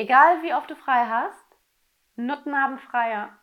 Egal wie oft du frei hast, Nutten haben Freier.